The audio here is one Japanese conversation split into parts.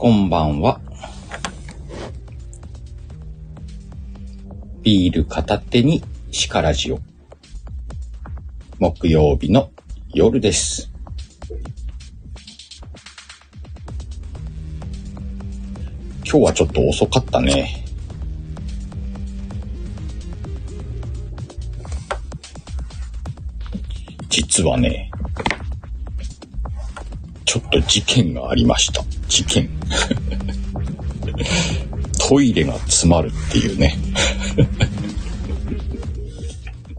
こんばんは。ビール片手にシカラジオ。木曜日の夜です。今日はちょっと遅かったね。実はね、ちょっと事件がありました。事件。トイレが詰まるっていうね。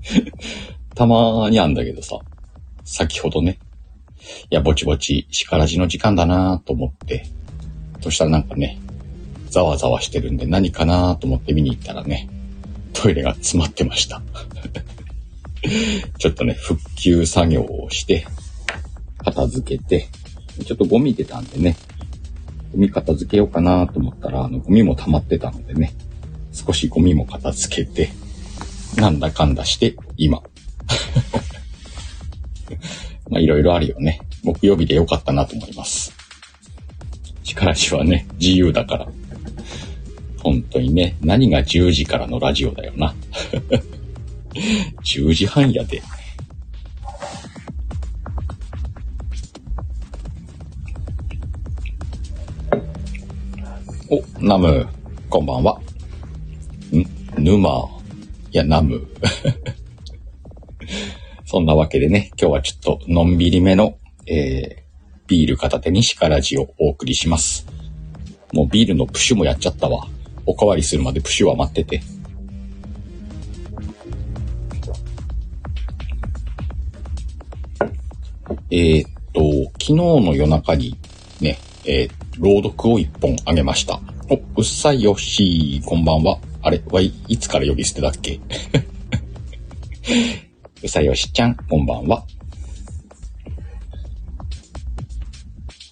たまにあんだけどさ、先ほどね、いや、ぼちぼち、しからじの時間だなと思って、そしたらなんかね、ざわざわしてるんで何かなと思って見に行ったらね、トイレが詰まってました。ちょっとね、復旧作業をして、片付けて、ちょっとゴミ出たんでね、ゴミ片付けようかなと思ったら、あの、ゴミも溜まってたのでね、少しゴミも片付けて、なんだかんだして、今。まあ、いろいろあるよね。木曜日でよかったなと思います。力しはね、自由だから。本当にね、何が10時からのラジオだよな。10時半やで。お、ナム、こんばんは。ん？沼。いや、ナム。そんなわけでね、今日はちょっとのんびりめの、えー、ビール片手にシカラジをお送りします。もうビールのプシュもやっちゃったわ。おかわりするまでプシュは待ってて。えーっと、昨日の夜中にね、えー朗読を一本あげました。お、うっさいよしー、こんばんは。あれ、わい、いつから呼び捨てだっけ？うさよしちゃん、こんばんは。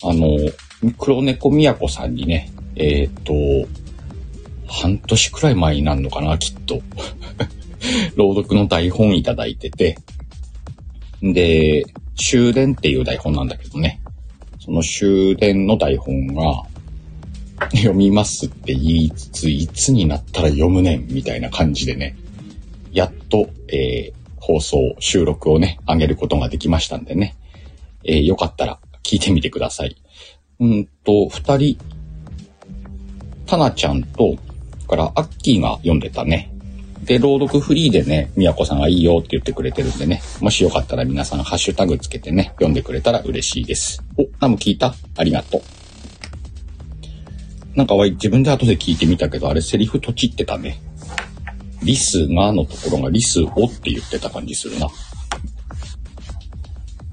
あの、黒猫みやこさんにね、えーっと、半年くらい前になるのかな、きっと。朗読の台本いただいてて、で、終電っていう台本なんだけどね。その終電の台本が、読みますって言いつつ、いつになったら読むねん、みたいな感じでね、やっと、えー放送、収録をね、上げることができましたんでね、えーよかったら聞いてみてください。うんと、二人、タナちゃんと、からアッキーが読んでたね。で、朗読フリーでね、みやこさんがいいよって言ってくれてるんでね、もしよかったら皆さんハッシュタグつけてね、読んでくれたら嬉しいです。お、ナム聞いた？ありがとう。なんかわい、自分で後で聞いてみたけど、あれセリフとちってたね。リスがのところがリスをって言ってた感じするな。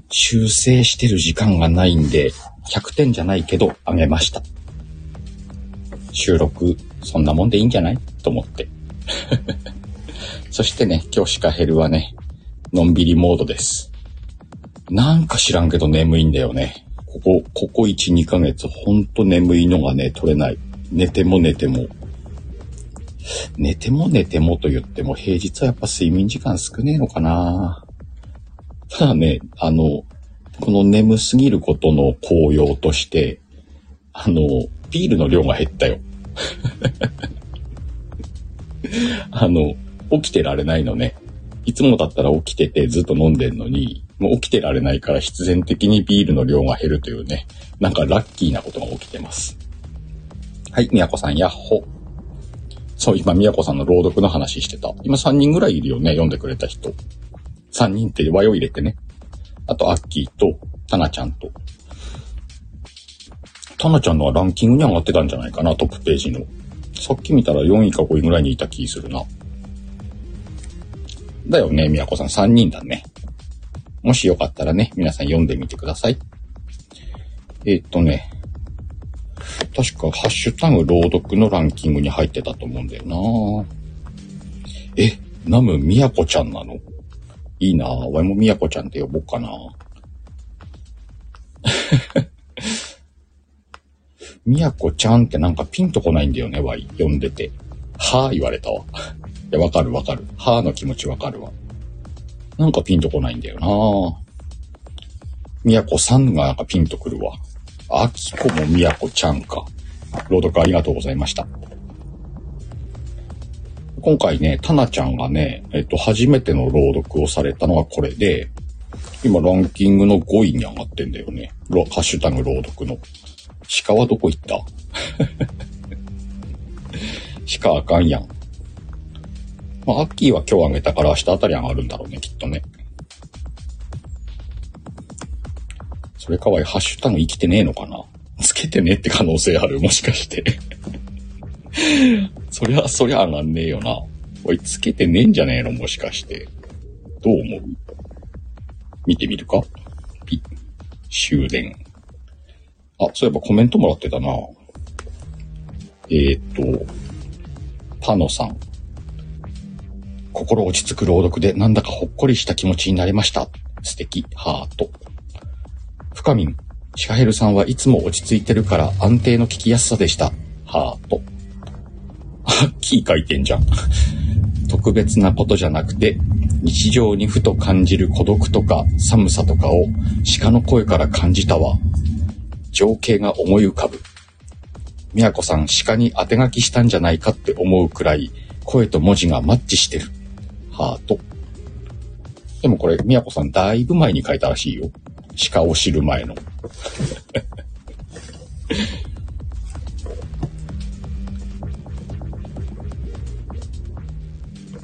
修正してる時間がないんで、100点じゃないけど、あげました。収録、そんなもんでいいんじゃない？と思って。そしてね、今日シカヘルはね、のんびりモードです。なんか知らんけど眠いんだよね。ここ、ここ1、2ヶ月、ほんと眠いのがね、取れない。寝ても寝ても。寝ても寝てもと言っても、平日はやっぱ睡眠時間少ねえのかなただね、あの、この眠すぎることの効用として、あの、ビールの量が減ったよ。あの、起きてられないのね。いつもだったら起きててずっと飲んでんのに、もう起きてられないから必然的にビールの量が減るというね、なんかラッキーなことが起きてます。はい、みやこさん、やっほ。そう、今、みやこさんの朗読の話してた。今3人ぐらいいるよね、読んでくれた人。3人って輪を入れてね。あと、アッキーと、タナちゃんと。タナちゃんのはランキングに上がってたんじゃないかな、トップページの。さっき見たら4位か5位ぐらいにいた気するな。だよね、みやこさん3人だね。もしよかったらね、皆さん読んでみてください。えーっとね、確かハッシュタグ朗読のランキングに入ってたと思うんだよなえ、ナムみやこちゃんなの？いいなわいもみやこちゃんって呼ぼうかな みやこちゃんってなんかピンとこないんだよね、わい。読んでて。はぁ言われたわ。や、わかるわかる。はぁの気持ちわかるわ。なんかピンとこないんだよなみやこさんがなんかピンとくるわ。あきこもみやこちゃんか。朗読ありがとうございました。今回ね、タナちゃんがね、えっと、初めての朗読をされたのがこれで、今ランキングの5位に上がってんだよね。ハッシュタグ朗読の。鹿はどこ行った？鹿あかんやん。まあ、アッキーは今日あげたから明日あたり上がるんだろうね、きっとね。それかわいい、ハッシュタグ生きてねえのかなつけてねって可能性あるもしかして そりゃ、そりゃ上がんねえよな。おい、つけてねえんじゃねえのもしかして。どう思う？見てみるか？ピ終電。あ、そういえばコメントもらってたな。えー、っと、パノさん。心落ち着く朗読でなんだかほっこりした気持ちになりました。素敵、ハート。深みん。シカヘルさんはいつも落ち着いてるから安定の聞きやすさでした。ハート。あ、キー書いてんじゃん。特別なことじゃなくて、日常にふと感じる孤独とか寒さとかを鹿の声から感じたわ。情景が思い浮かぶ。みやこさん、鹿に当て書きしたんじゃないかって思うくらい、声と文字がマッチしてる。ハート。でもこれ、みやこさん、だいぶ前に書いたらしいよ。鹿を知る前の。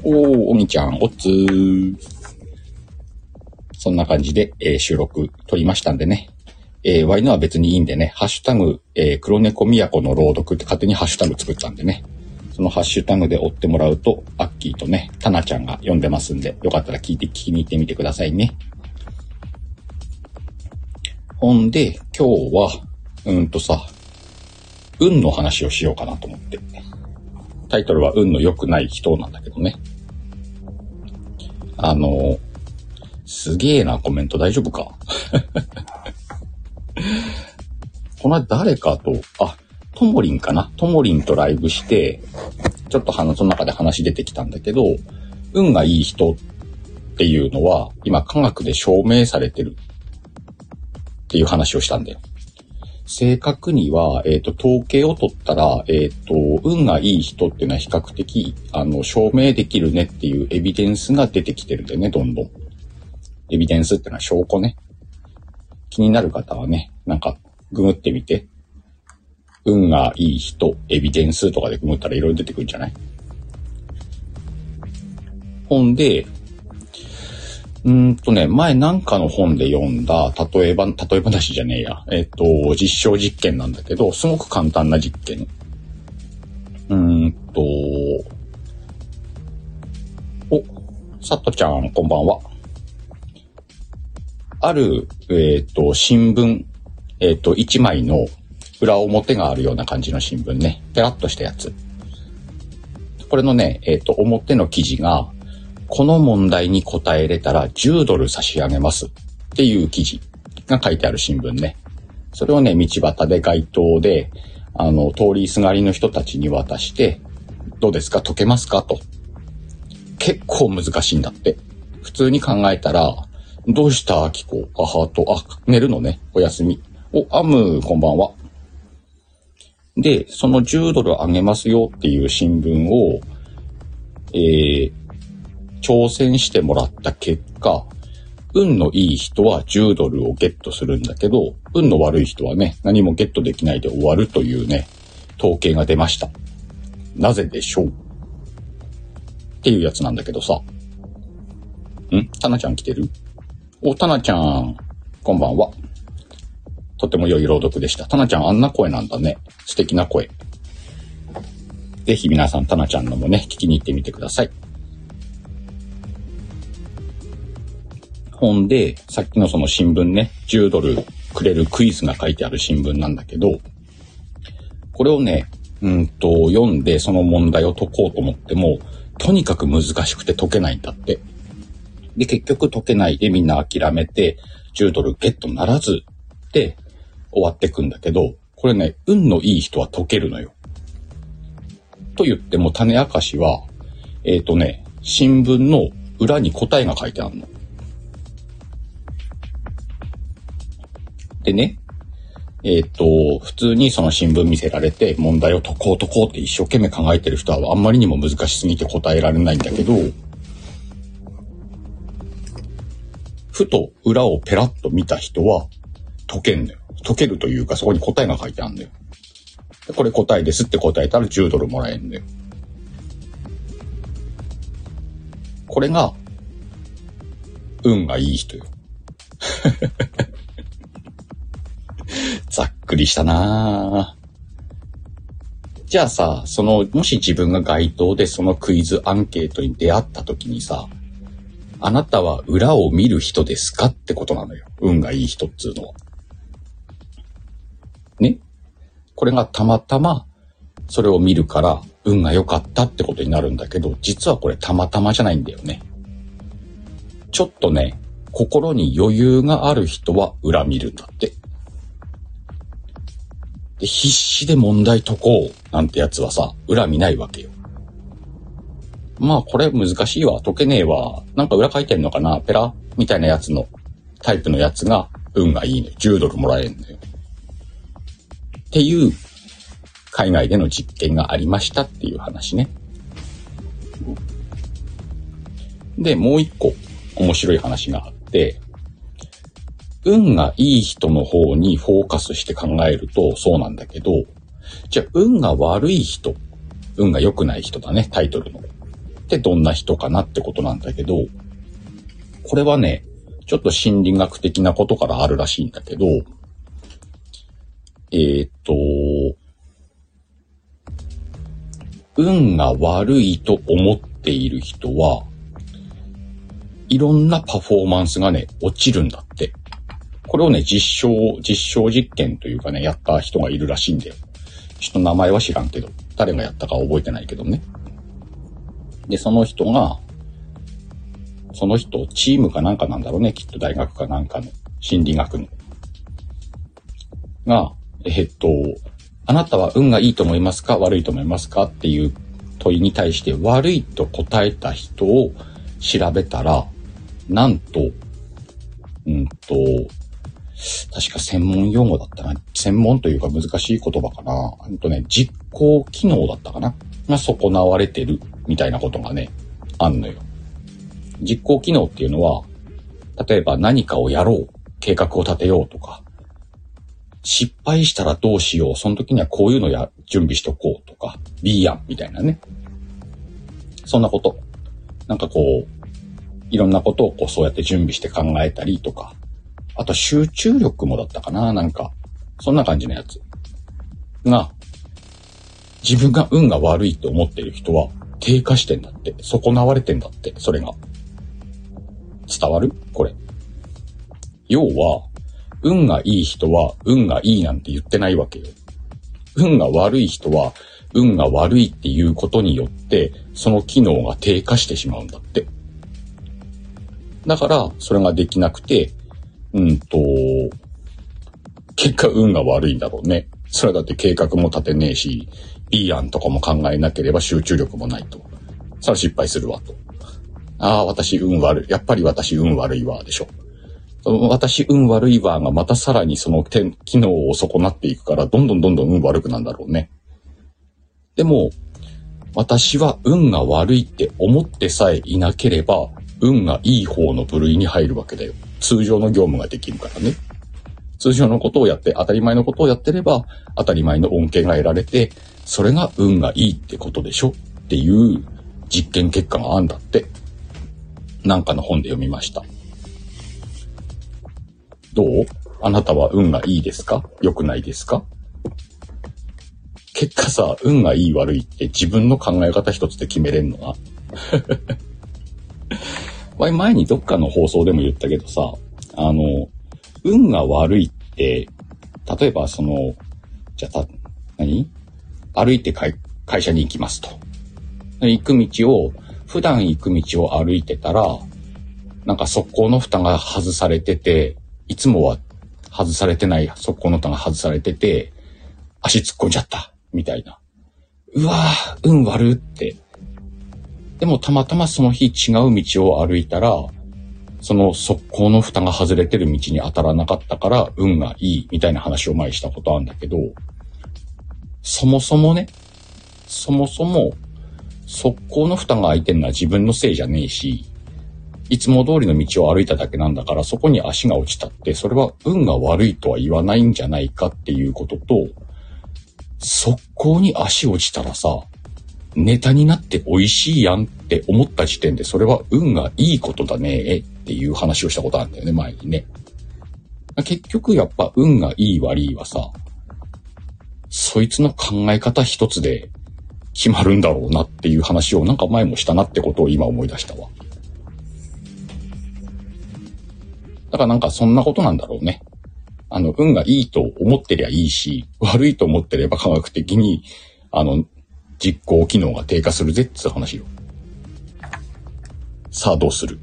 おー、おみちゃん、おっつー。そんな感じで、えー、収録撮りましたんでね。えー、ワイのは別にいいんでね、ハッシュタグ、えー、黒猫都の朗読って勝手にハッシュタグ作ったんでね。そのハッシュタグで追ってもらうと、アッキーとね、タナちゃんが読んでますんで、よかったら聞いて、聞きに行ってみてくださいね。ほんで、今日は、うんとさ、運の話をしようかなと思って。タイトルは運の良くない人なんだけどね。あの、すげえなコメント大丈夫か？この間誰かと、あ、ともりんかな？ともりんとライブして、ちょっと話、その中で話出てきたんだけど、運がいい人っていうのは、今科学で証明されてるっていう話をしたんだよ。正確には、えっ、ー、と、統計を取ったら、えっ、ー、と、運がいい人っていうのは比較的、あの、証明できるねっていうエビデンスが出てきてるんだよね、どんどん。エビデンスってのは証拠ね。気になる方はね、なんか、ググってみて。運がいい人、エビデンスとかでググったらいろいろ出てくるんじゃない？本で、うんとね、前なんかの本で読んだ、例えば、例え話じゃねえや。えっ、と、実証実験なんだけど、すごく簡単な実験。うんと、お、さっとちゃん、こんばんは。ある、えっ、と、新聞、えっ、と、一枚の裏表があるような感じの新聞ね。ペラッとしたやつ。これのね、えっ、と、表の記事が、この問題に答えれたら10ドル差し上げますっていう記事が書いてある新聞ね。それをね、道端で街頭で、あの、通りすがりの人たちに渡して、どうですか？解けますか？と。結構難しいんだって。普通に考えたら、どうした？アキコあはと、あ、寝るのね。おやすみ。お、アム、こんばんは。で、その10ドルあげますよっていう新聞を、えー、挑戦してもらった結果、運のいい人は10ドルをゲットするんだけど、運の悪い人はね、何もゲットできないで終わるというね、統計が出ました。なぜでしょう？っていうやつなんだけどさ。ん？タナちゃん来てる？お、タナちゃん、こんばんは。とても良い朗読でした。タナちゃんあんな声なんだね。素敵な声。ぜひ皆さんタナちゃんのもね、聞きに行ってみてください。本で、さっきのその新聞ね、10ドルくれるクイズが書いてある新聞なんだけど、これをね、うんと、読んでその問題を解こうと思っても、とにかく難しくて解けないんだって。で、結局解けないでみんな諦めて、10ドルゲットならずで終わってくんだけど、これね、運のいい人は解けるのよ。と言っても種明かしは、えっ、ー、とね、新聞の裏に答えが書いてあるの。でね、えっ、と、普通にその新聞見せられて問題を解こう解こうって一生懸命考えてる人はあんまりにも難しすぎて答えられないんだけど、ふと裏をペラッと見た人は解けんだよ。解けるというかそこに答えが書いてあるんだよ。これ答えですって答えたら10ドルもらえるんだよ。これが、運がいい人よ。ざっくりしたなじゃあさ、その、もし自分が該当でそのクイズアンケートに出会った時にさ、あなたは裏を見る人ですかってことなのよ。運がいい人っつうのは。これがたまたま、それを見るから運が良かったってことになるんだけど、実はこれたまたまじゃないんだよね。ちょっとね、心に余裕がある人は裏見るんだって。で、必死で問題解こうなんてやつはさ、裏見ないわけよ。まあこれ難しいわ、解けねえわ。なんか裏書いてんのかなペラ？みたいなやつの、タイプのやつが運がいいのね。10ドルもらえるんだよ。っていう海外での実験がありましたっていう話ね。で、もう一個面白い話があって、運がいい人の方にフォーカスして考えるとそうなんだけど、じゃあ運が悪い人、運が良くない人だね、タイトルの。ってどんな人かなってことなんだけど、これはね、ちょっと心理学的なことからあるらしいんだけど、えー、っと、運が悪いと思っている人は、いろんなパフォーマンスがね、落ちるんだって。これをね、実証、実証実験というかね、やった人がいるらしいんだよ。ちょっと名前は知らんけど、誰がやったか覚えてないけどね。で、その人が、その人、チームかなんかなんだろうね、きっと大学かなんかの、心理学の。が、えっと、あなたは運がいいと思いますか？悪いと思いますか？っていう問いに対して悪いと答えた人を調べたら、なんと、うんと、確か専門用語だったな。専門というか難しい言葉かな。うんとね、実行機能だったかな。が損なわれてるみたいなことがね、あんのよ。実行機能っていうのは、例えば何かをやろう、計画を立てようとか、失敗したらどうしよう。その時にはこういうのや、準備しとこうとか、B や、みたいなね。そんなこと。なんかこう、いろんなことをこうそうやって準備して考えたりとか、あと集中力もだったかな、なんか。そんな感じのやつ。が、自分が運が悪いって思ってる人は低下してんだって。損なわれてんだって、それが。伝わる？これ。要は、運がいい人は運がいいなんて言ってないわけよ。運が悪い人は運が悪いっていうことによって、その機能が低下してしまうんだって。だから、それができなくて、うんと、結果運が悪いんだろうね。それだって計画も立てねえし、いい案とかも考えなければ集中力もないと。それ失敗するわと。ああ、私運悪い。やっぱり私運悪いわ、でしょ。私運悪いわがまたさらにその、機能を損なっていくから、どんどんどんどん運悪くなんだろうね。でも、私は運が悪いって思ってさえいなければ、運がいい方の部類に入るわけだよ。通常の業務ができるからね。通常のことをやって、当たり前のことをやってれば、当たり前の恩恵が得られて、それが運がいいってことでしょ？っていう実験結果があんだって。なんかの本で読みました。どう？あなたは運がいいですか？良くないですか？結果さ、運がいい悪いって自分の考え方一つで決めれんのな。前にどっかの放送でも言ったけどさ、あの、運が悪いって、例えばその、じゃあた、何？歩いて会社に行きますと。行く道を、普段行く道を歩いてたら、なんか側溝の蓋が外されてて、いつもは外されてない側溝の蓋が外されてて、足突っ込んじゃった、みたいな。うわぁ、運悪って。でもたまたまその日違う道を歩いたら、その速攻の蓋が外れてる道に当たらなかったから運がいいみたいな話を前にしたことあるんだけど、そもそもね、そもそも速攻の蓋が開いてるのは自分のせいじゃねえし、いつも通りの道を歩いただけなんだから、そこに足が落ちたって、それは運が悪いとは言わないんじゃないかっていうことと、速攻に足落ちたらさ、ネタになって美味しいやんって思った時点で、それは運がいいことだねっていう話をしたことあるんだよね、前にね。結局やっぱ運がいい悪いはさ、そいつの考え方一つで決まるんだろうなっていう話をなんか前もしたなってことを今思い出したわ。だからなんかそんなことなんだろうね。あの、運がいいと思ってりゃいいし、悪いと思ってれば科学的に、あの、実行機能が低下するぜって話よ。さあどうする？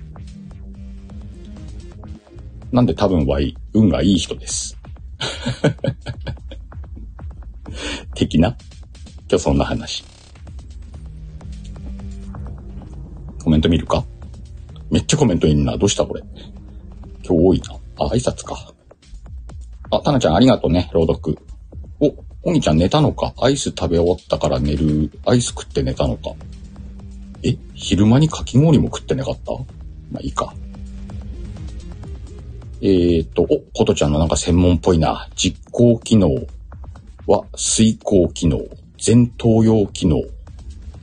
なんで多分 Y、運がいい人です。的な？今日そんな話。コメント見るか？めっちゃコメントいんな。どうしたこれ？今日多いな。あ、挨拶か。あ、タナちゃんありがとうね、朗読。お、おにちゃん寝たのか？アイス食べ終わったから寝る。アイス食って寝たのか？え昼間にかき氷も食ってなかった？まあいいか。えー、っと、お、ことちゃんのなんか専門っぽいな。実行機能は遂行機能。前頭葉機能。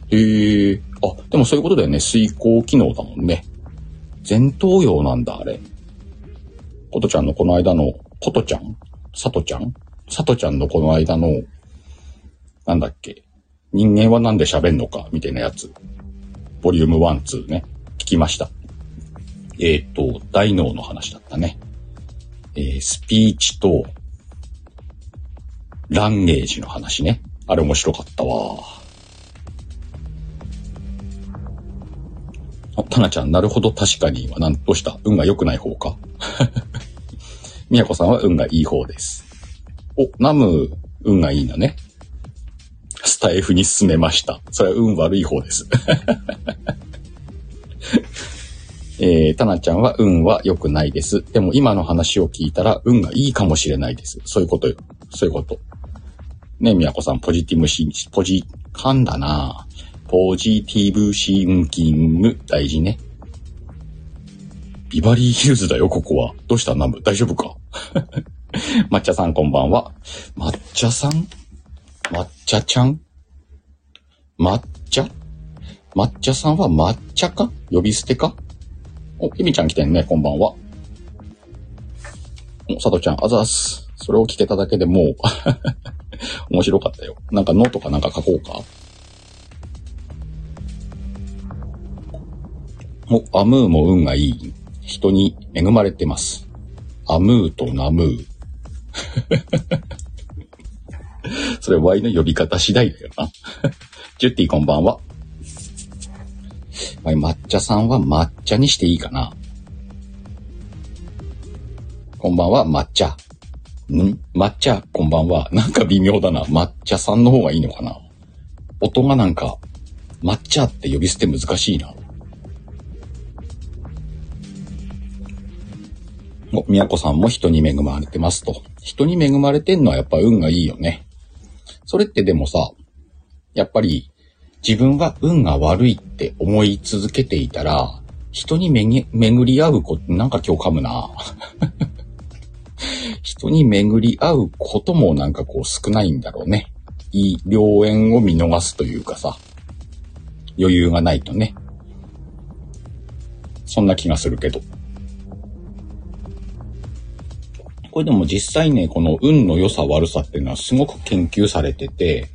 へえ、あ、でもそういうことだよね。遂行機能だもんね。前頭葉なんだ、あれ。ことちゃんのこの間の、ことちゃん？さとちゃん？さとちゃんのこの間の、なんだっけ？人間はなんで喋んのか？みたいなやつ。ボリューム1、2ね。聞きました。えっ、ー、と、大脳の話だったね。えー、スピーチと、ランゲージの話ね。あれ面白かったわ。あ、タナちゃん、なるほど、確かには、なんとした？運が良くない方か？みやこさんは運がいい方です。お、ナム、運がいいんだね。スタイフに進めました。それは運悪い方です。えー、タナちゃんは運は良くないです。でも今の話を聞いたら運がいいかもしれないです。そういうことよ。そういうこと。ね、みやこさん、ポジティブシン、ポジ、噛んだなポジティブシンキング、大事ね。ビバリーヒルズだよ、ここは。どうした？ナム大丈夫か？抹茶さんこんばんは。抹茶さん？抹茶ちゃん？抹茶？抹茶さんは抹茶か？呼び捨てか？お、ひみちゃん来てんね、こんばんは。お、さとちゃん、あざーす。それを聞けただけでもう 面白かったよ。なんかノートかなんか書こうか？お、アムーも運がいい。人に恵まれてます。アムーとナムー。それ Y の呼び方次第だよな。ジュッティこんばんは。はい、抹茶さんは抹茶にしていいかな。こんばんは、抹茶。ん？抹茶、こんばんは。なんか微妙だな。抹茶さんの方がいいのかな。音がなんか、抹茶って呼び捨て難しいな。お、みやこさんも人に恵まれてますと。人に恵まれてんのはやっぱ運がいいよね。それってでもさ、やっぱり自分が運が悪いって思い続けていたら、人に巡り合うこと、なんか今日噛むな。人に巡り合うこともなんかこう少ないんだろうね。いい良縁を見逃すというかさ、余裕がないとね。そんな気がするけど。これでも実際ね、この運の良さ悪さっていうのはすごく研究されてて、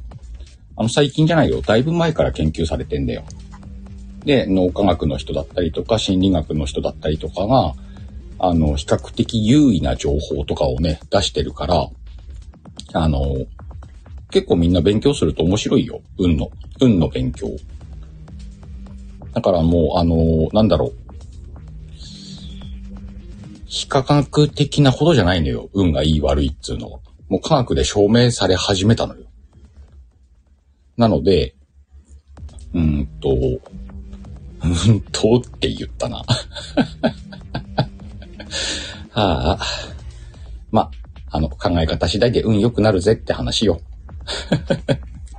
あの最近じゃないよ。だいぶ前から研究されてんだよ。で、脳科学の人だったりとか、心理学の人だったりとかが、あの、比較的優位な情報とかをね、出してるから、あの、結構みんな勉強すると面白いよ。運の。運の勉強。だからもう、あの、なんだろう。非科学的なほどじゃないのよ。運がいい悪いっつうのは。もう科学で証明され始めたのよ。なので、うんと、うんとって言ったな。はあ。ま、あの、考え方次第で運良くなるぜって話よ。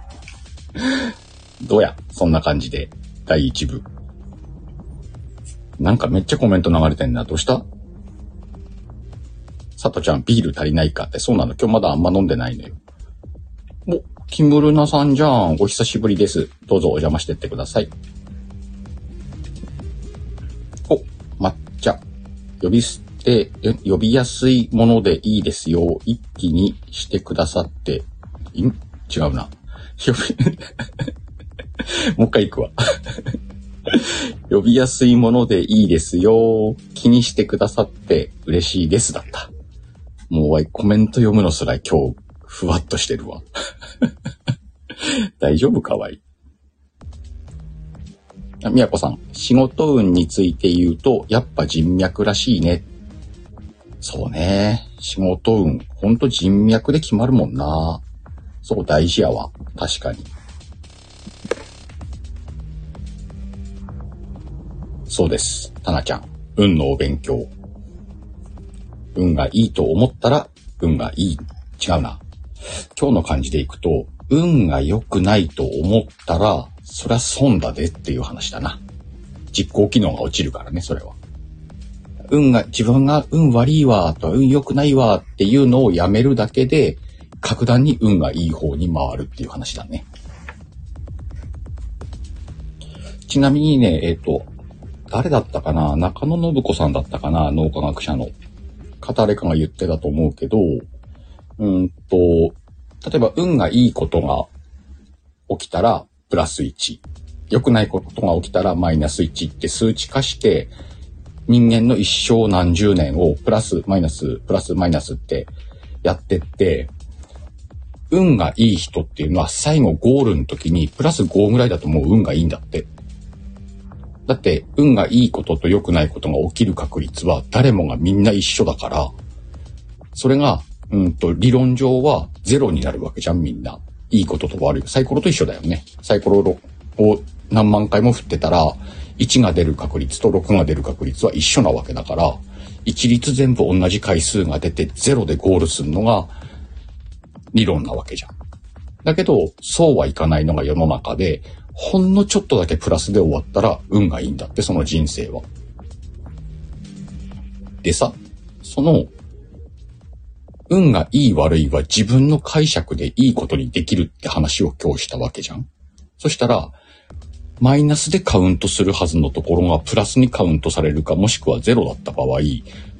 どうやそんな感じで、第1部。なんかめっちゃコメント流れてんな。どうした？さとちゃん、ビール足りないかって。そうなの今日まだあんま飲んでないのよ。お、キムルナさんじゃん。お久しぶりです。どうぞお邪魔してってください。お、抹茶。呼び捨て、呼びやすいものでいいですよ。一気にしてくださって。ん？違うな。呼び もう一回行くわ。呼びやすいものでいいですよ。気にしてくださって嬉しいですだった。もうコメント読むのすら今日ふわっとしてるわ。大丈夫かわい？い。みやこさん、仕事運について言うと、やっぱ人脈らしいね。そうね。仕事運、ほんと人脈で決まるもんな。そう、大事やわ。確かに。そうです。たなちゃん。運のお勉強。運がいいと思ったら、運がいい。違うな。今日の感じでいくと、運が良くないと思ったら、そりゃ損だでっていう話だな。実行機能が落ちるからね、それは。運が、自分が運悪いわ、と運良くないわっていうのをやめるだけで、格段に運がいい方に回るっていう話だね。ちなみにね、えっ、ー、と、誰だったかな？中野信子さんだったかな？脳科学者の。か誰かが言ってたと思うけど、うんと、例えば運がいいことが起きたらプラス1。良くないことが起きたらマイナス1って数値化して、人間の一生何十年をプラスマイナス、プラスマイナスってやってって、運がいい人っていうのは最後ゴールの時にプラス5ぐらいだともう運がいいんだって。だって、運がいいことと良くないことが起きる確率は誰もがみんな一緒だから、それが、うんと、理論上はゼロになるわけじゃん、みんな。いいことと悪い。サイコロと一緒だよね。サイコロを何万回も振ってたら、1が出る確率と6が出る確率は一緒なわけだから、一律全部同じ回数が出てゼロでゴールするのが理論なわけじゃん。だけど、そうはいかないのが世の中で、ほんのちょっとだけプラスで終わったら運がいいんだって、その人生は。でさ、その、運がいい悪いは自分の解釈でいいことにできるって話を今日したわけじゃん。そしたら、マイナスでカウントするはずのところがプラスにカウントされるかもしくはゼロだった場合、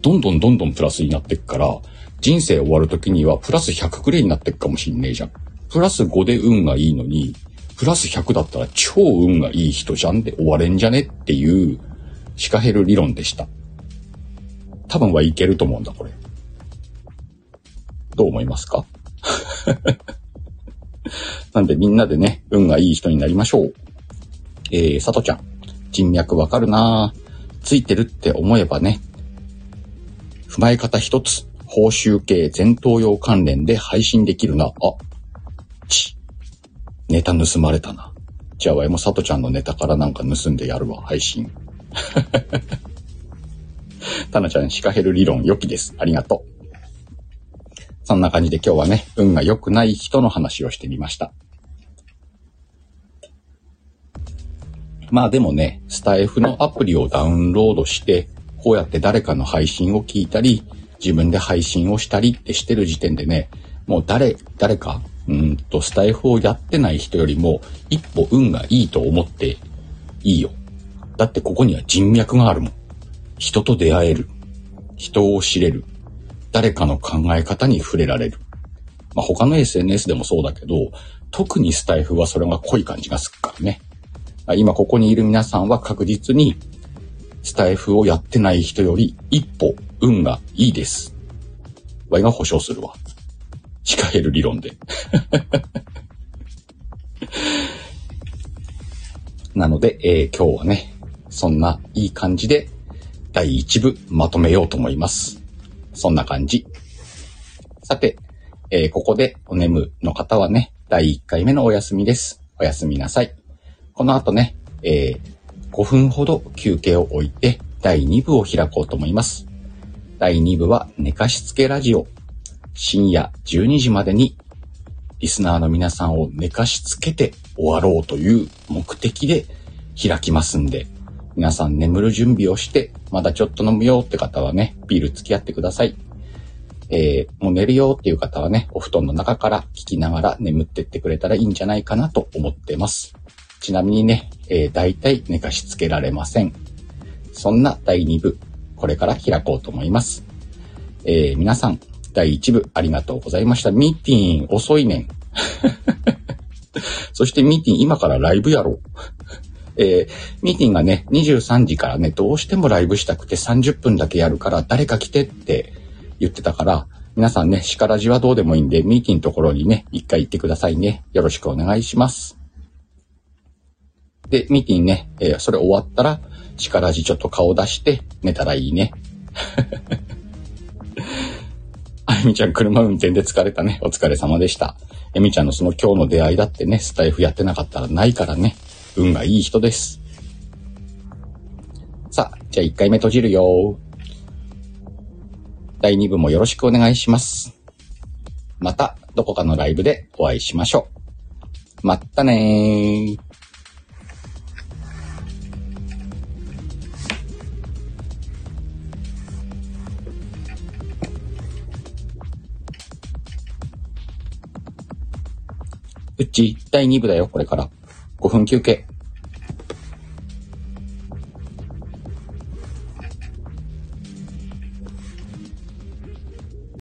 どんどんどんどんプラスになっていくから、人生終わる時にはプラス100くらいになっていくかもしんねえじゃん。プラス5で運がいいのに、プラス100だったら超運がいい人じゃんで終われんじゃねっていうシカヘル理論でした。多分はいけると思うんだ、これ。どう思いますか？なんでみんなでね、運がいい人になりましょう。えー、さとちゃん。人脈わかるなついてるって思えばね。踏まえ方一つ。報酬系前頭葉関連で配信できるな。あ、ち。ネタ盗まれたな。じゃあ、わいもさとちゃんのネタからなんか盗んでやるわ、配信。たなちゃん、シカヘル理論、良きです。ありがとう。そんな感じで今日はね、運が良くない人の話をしてみました。まあでもね、スタイフのアプリをダウンロードして、こうやって誰かの配信を聞いたり、自分で配信をしたりってしてる時点でね、もう誰、誰か、うんと、スタイフをやってない人よりも、一歩運がいいと思っていいよ。だってここには人脈があるもん。人と出会える。人を知れる。誰かの考え方に触れられる。まあ、他の SNS でもそうだけど、特にスタイフはそれが濃い感じがするからね。今ここにいる皆さんは確実にスタイフをやってない人より一歩運がいいです。ワイが保証するわ。シカヘル理論で。なので、えー、今日はね、そんないい感じで第1部まとめようと思います。そんな感じ。さて、えー、ここでお眠の方はね、第1回目のお休みです。おやすみなさい。この後ね、えー、5分ほど休憩を置いて第2部を開こうと思います。第2部は寝かしつけラジオ。深夜12時までにリスナーの皆さんを寝かしつけて終わろうという目的で開きますんで、皆さん眠る準備をして、まだちょっと飲むよって方はね、ビール付き合ってください。えー、もう寝るよっていう方はね、お布団の中から聞きながら眠ってってくれたらいいんじゃないかなと思ってます。ちなみにね、えー、大体寝かしつけられません。そんな第2部、これから開こうと思います。えー、皆さん、第1部ありがとうございました。ミーティン遅いねん。そしてミーティン今からライブやろう。えー、ミーティンがね、23時からね、どうしてもライブしたくて30分だけやるから誰か来てって言ってたから、皆さんね、叱らじはどうでもいいんで、ミーティンのところにね、一回行ってくださいね。よろしくお願いします。で、ミーティンね、えー、それ終わったら、力じちょっと顔出して寝たらいいね。あゆみちゃん車運転で疲れたね。お疲れ様でした。えみちゃんのその今日の出会いだってね、スタイフやってなかったらないからね。運がいい人です。さあ、じゃあ1回目閉じるよ。第2部もよろしくお願いします。また、どこかのライブでお会いしましょう。まったねー。うち第2部だよ、これから。5分休憩。